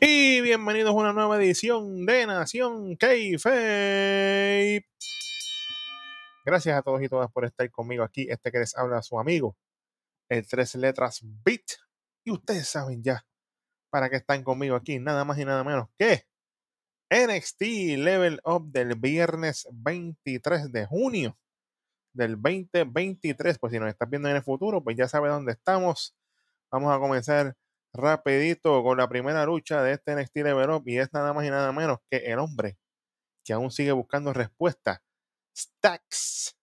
bienvenidos a una nueva edición de Nación Keife. Gracias a todos y todas por estar conmigo aquí. Este que les habla su amigo, el tres letras Beat. Y ustedes saben ya para qué están conmigo aquí, nada más y nada menos que NXT Level Up del viernes 23 de junio del 2023. Pues si nos estás viendo en el futuro, pues ya sabes dónde estamos. Vamos a comenzar rapidito con la primera lucha de este NXT Level Up y es nada más y nada menos que el hombre que aún sigue buscando respuesta. Stacks.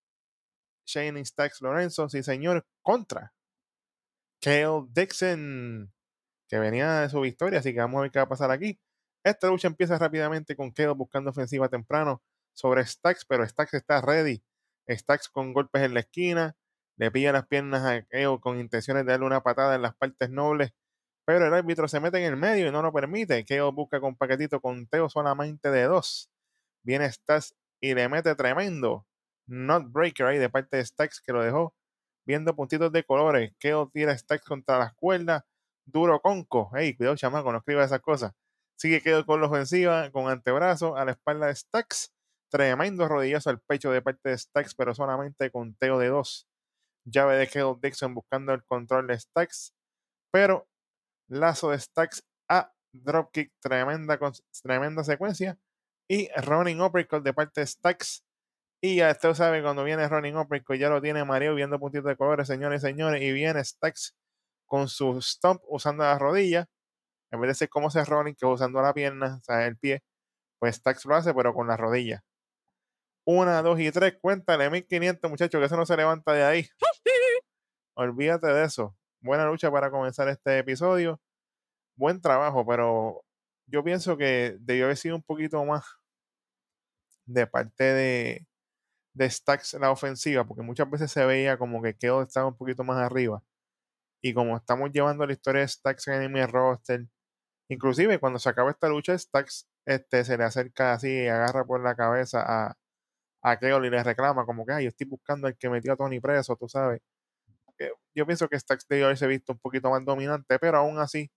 Shane Stacks Lorenzo, sí señor, contra Kale Dixon, que venía de su victoria, así que vamos a ver qué va a pasar aquí. Esta lucha empieza rápidamente con Kale buscando ofensiva temprano sobre Stacks, pero Stacks está ready. Stacks con golpes en la esquina, le pilla las piernas a Kale con intenciones de darle una patada en las partes nobles pero el árbitro se mete en el medio y no lo permite. Keo busca con paquetito con Teo solamente de dos. Viene Stacks y le mete tremendo not breaker ahí de parte de Stacks que lo dejó viendo puntitos de colores. Keo tira Stacks contra las cuerdas. Duro conco. Hey, cuidado, chamaco, no escriba esas cosas. Sigue Keo con la ofensiva, con antebrazo a la espalda de Stacks. Tremendo rodillazo al pecho de parte de Stacks, pero solamente con Teo de dos. Llave de Keo Dixon buscando el control de Stacks. Pero lazo de stacks a dropkick, tremenda, tremenda secuencia. Y running uppercut de parte de stacks. Y ya usted sabe, cuando viene running uppercut, ya lo tiene Mario viendo puntitos de colores, señores y señores. Y viene stacks con su stomp usando la rodilla. En vez de ser como ese running que usando la pierna, o sea, el pie. Pues stacks lo hace, pero con la rodilla. Una, dos y tres. Cuéntale, 1500, muchachos, que eso no se levanta de ahí. Olvídate de eso buena lucha para comenzar este episodio. Buen trabajo, pero yo pienso que debió haber sido un poquito más de parte de, de Stacks la ofensiva, porque muchas veces se veía como que quedó estaba un poquito más arriba. Y como estamos llevando la historia de Stacks en mi roster, inclusive cuando se acaba esta lucha, Stacks este, se le acerca así y agarra por la cabeza a, a y le reclama como que, ay, yo estoy buscando al que metió a Tony preso, tú sabes yo pienso que Stacks debió haberse visto un poquito más dominante, pero aún así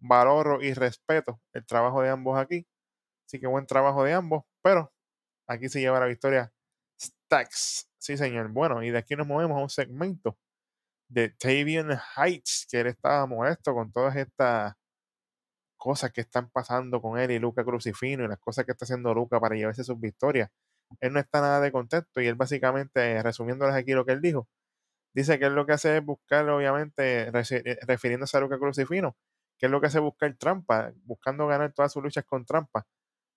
valoro y respeto el trabajo de ambos aquí. Así que buen trabajo de ambos, pero aquí se lleva la victoria Stacks. Sí, señor. Bueno, y de aquí nos movemos a un segmento de Tavian Heights, que él estaba molesto con todas estas cosas que están pasando con él y Luca Crucifino y las cosas que está haciendo Luca para llevarse sus victorias. Él no está nada de contento y él básicamente, resumiéndoles aquí lo que él dijo, dice que es lo que hace es buscar, obviamente, eh, refiriéndose a Luca Crucifino, que es lo que hace buscar trampa, buscando ganar todas sus luchas con trampa.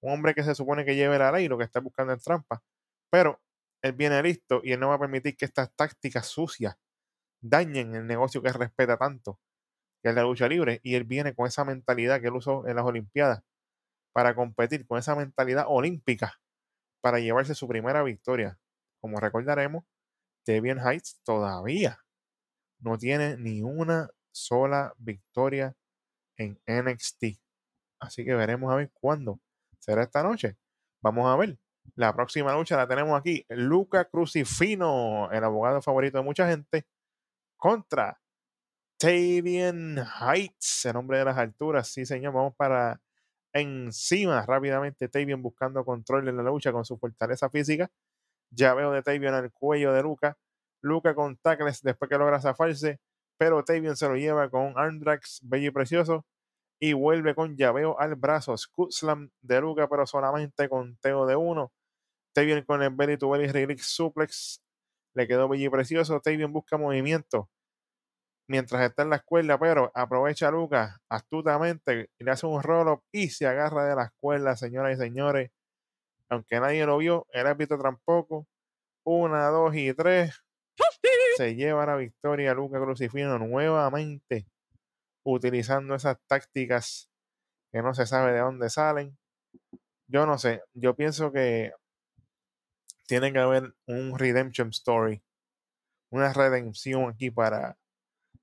Un hombre que se supone que lleve la ley, lo que está buscando es trampa. Pero él viene listo y él no va a permitir que estas tácticas sucias dañen el negocio que respeta tanto, que es la lucha libre. Y él viene con esa mentalidad que él usó en las Olimpiadas para competir, con esa mentalidad olímpica para llevarse su primera victoria. Como recordaremos, Debian Heights todavía no tiene ni una sola victoria en NXT. Así que veremos a ver cuándo será esta noche. Vamos a ver. La próxima lucha la tenemos aquí. Luca Crucifino, el abogado favorito de mucha gente, contra Tavian Heights, el hombre de las alturas. Sí, señor. Vamos para encima rápidamente. Tavian buscando control en la lucha con su fortaleza física ya veo de Tavion el cuello de Luca. Luca con tackles después que logra zafarse, pero Tavion se lo lleva con Andrax, bello y precioso, y vuelve con llaveo al brazo. Slam de Luca, pero solamente con Teo de uno. Tavion con el belly to belly relic suplex. Le quedó bello y precioso. Tavion busca movimiento mientras está en la escuela, pero aprovecha a Luca astutamente y le hace un roll-up y se agarra de la escuela, señoras y señores aunque nadie lo vio, el árbitro tampoco. Una, dos y tres. Se lleva la victoria Luca Crucifino nuevamente, utilizando esas tácticas que no se sabe de dónde salen. Yo no sé, yo pienso que tiene que haber un redemption story, una redención aquí para,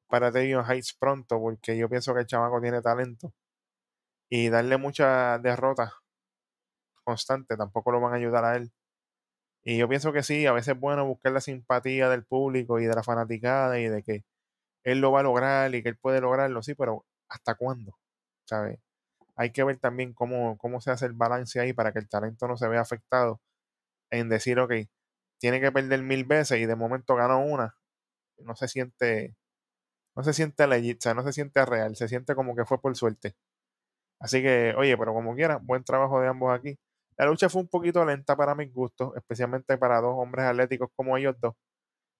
para Heights pronto, porque yo pienso que el chamaco tiene talento. Y darle mucha derrota constante, tampoco lo van a ayudar a él. Y yo pienso que sí, a veces es bueno buscar la simpatía del público y de la fanaticada y de que él lo va a lograr y que él puede lograrlo, sí, pero ¿hasta cuándo? ¿Sabes? hay que ver también cómo, cómo se hace el balance ahí para que el talento no se vea afectado en decir, ok, tiene que perder mil veces y de momento ganó una. No se siente, no se siente legit, o sea, no se siente real, se siente como que fue por suerte. Así que, oye, pero como quiera, buen trabajo de ambos aquí. La lucha fue un poquito lenta para mis gustos, especialmente para dos hombres atléticos como ellos dos.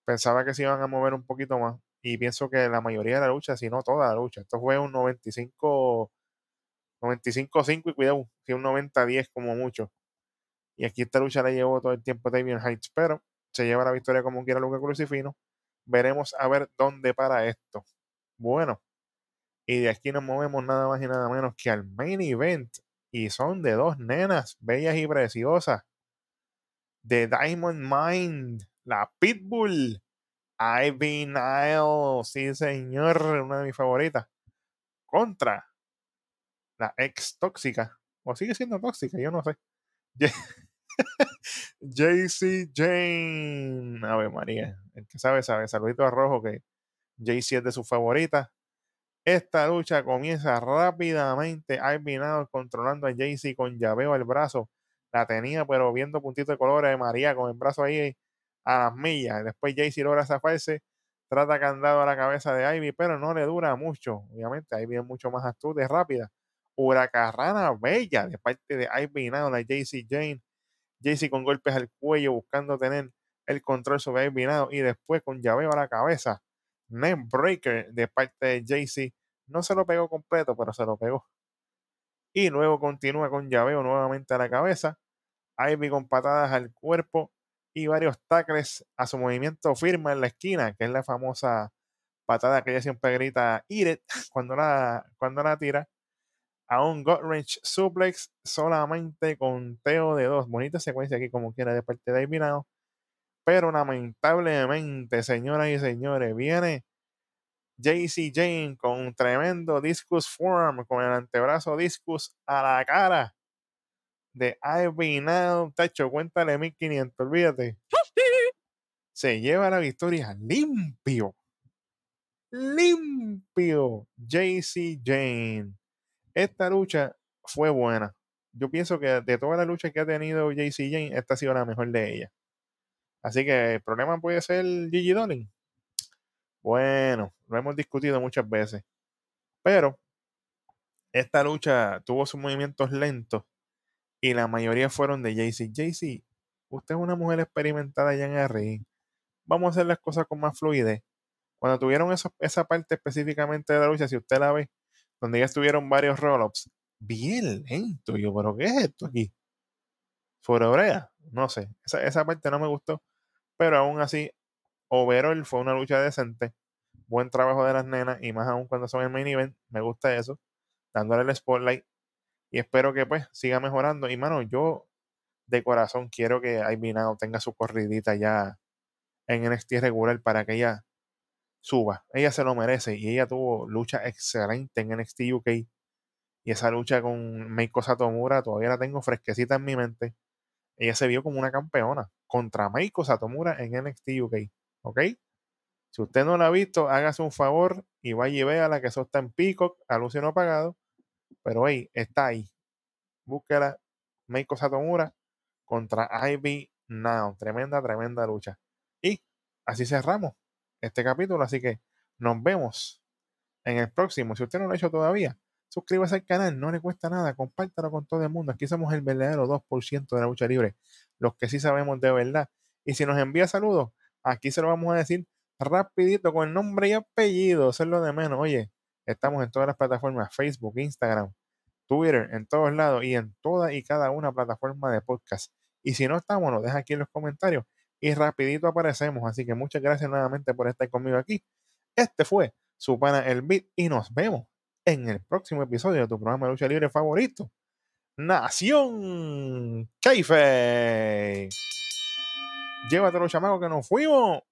Pensaba que se iban a mover un poquito más y pienso que la mayoría de la lucha, si no toda la lucha, esto fue un 95 95-5 y cuidado, si un 90-10 como mucho. Y aquí esta lucha la llevó todo el tiempo Damien Heights, pero se lleva la victoria como quiera Luca Crucifino. Veremos a ver dónde para esto. Bueno, y de aquí nos movemos nada más y nada menos que al main event. Y son de dos nenas bellas y preciosas. De Diamond Mind, la Pitbull. Ivy Nile, sí señor, una de mis favoritas. Contra la ex tóxica, o sigue siendo tóxica, yo no sé. JC Jane. A ver, María, el que sabe, sabe. Saludito a Rojo que JC es de sus favoritas. Esta lucha comienza rápidamente. Ivy controlando a JC con llaveo al brazo. La tenía, pero viendo puntito de colores de María con el brazo ahí a las millas. Después JC logra zafarse. Trata candado a la cabeza de Ivy, pero no le dura mucho. Obviamente, Ivy es mucho más astuta y rápida huracarrana bella de parte de Ivy Now, la JC Jane. JC con golpes al cuello buscando tener el control sobre Ivy Now y después con llaveo a la cabeza. Neck Breaker de parte de JC. No se lo pegó completo, pero se lo pegó. Y luego continúa con llaveo nuevamente a la cabeza. Ivy con patadas al cuerpo y varios tacles a su movimiento firme en la esquina, que es la famosa patada que ella siempre grita Iret cuando la, cuando la tira a un gut suplex solamente con teo de dos. Bonita secuencia aquí como quiera de parte de Now. Pero lamentablemente, señoras y señores, viene JC Jane con un tremendo discus form, con el antebrazo discus a la cara de Ivy Now. Tacho, cuéntale 1500, olvídate. Se lleva la victoria limpio. Limpio. JC Jane esta lucha fue buena. Yo pienso que de toda la lucha que ha tenido JC Jane, esta ha sido la mejor de ella. Así que el problema puede ser Gigi Dolin. Bueno, lo hemos discutido muchas veces. Pero esta lucha tuvo sus movimientos lentos y la mayoría fueron de JC. JC, usted es una mujer experimentada ya en el. Vamos a hacer las cosas con más fluidez. Cuando tuvieron esa parte específicamente de la lucha, si usted la ve, donde ya estuvieron varios roll-ups, bien lento. Yo, pero ¿qué es esto aquí? Sobre no sé. Esa, esa parte no me gustó. Pero aún así, overall fue una lucha decente. Buen trabajo de las nenas y más aún cuando son el main event. Me gusta eso. Dándole el spotlight. Y espero que pues siga mejorando. Y mano, yo de corazón quiero que Ivy tenga su corridita ya en NXT regular para que ella suba. Ella se lo merece y ella tuvo lucha excelente en NXT UK. Y esa lucha con Meiko Satomura todavía la tengo fresquecita en mi mente. Ella se vio como una campeona contra Meiko Satomura en NXT UK. ¿Ok? Si usted no la ha visto, hágase un favor y vaya y vea la que eso está en Peacock, anuncio no pagado. Pero hey, está ahí. Búsquela. Meiko Satomura contra Ivy Now. Tremenda, tremenda lucha. Y así cerramos este capítulo. Así que nos vemos en el próximo. Si usted no lo ha hecho todavía, suscríbase al canal, no le cuesta nada, compártalo con todo el mundo. Aquí somos el verdadero 2% de la lucha libre, los que sí sabemos de verdad. Y si nos envía saludos, aquí se lo vamos a decir rapidito con el nombre y apellido, hacerlo de menos. Oye, estamos en todas las plataformas, Facebook, Instagram, Twitter, en todos lados y en toda y cada una plataforma de podcast. Y si no estamos, nos deja aquí en los comentarios y rapidito aparecemos. Así que muchas gracias nuevamente por estar conmigo aquí. Este fue su pana El Beat y nos vemos en el próximo episodio de tu programa de lucha libre favorito, Nación Keife. Llévatelo, chamaco, que nos fuimos.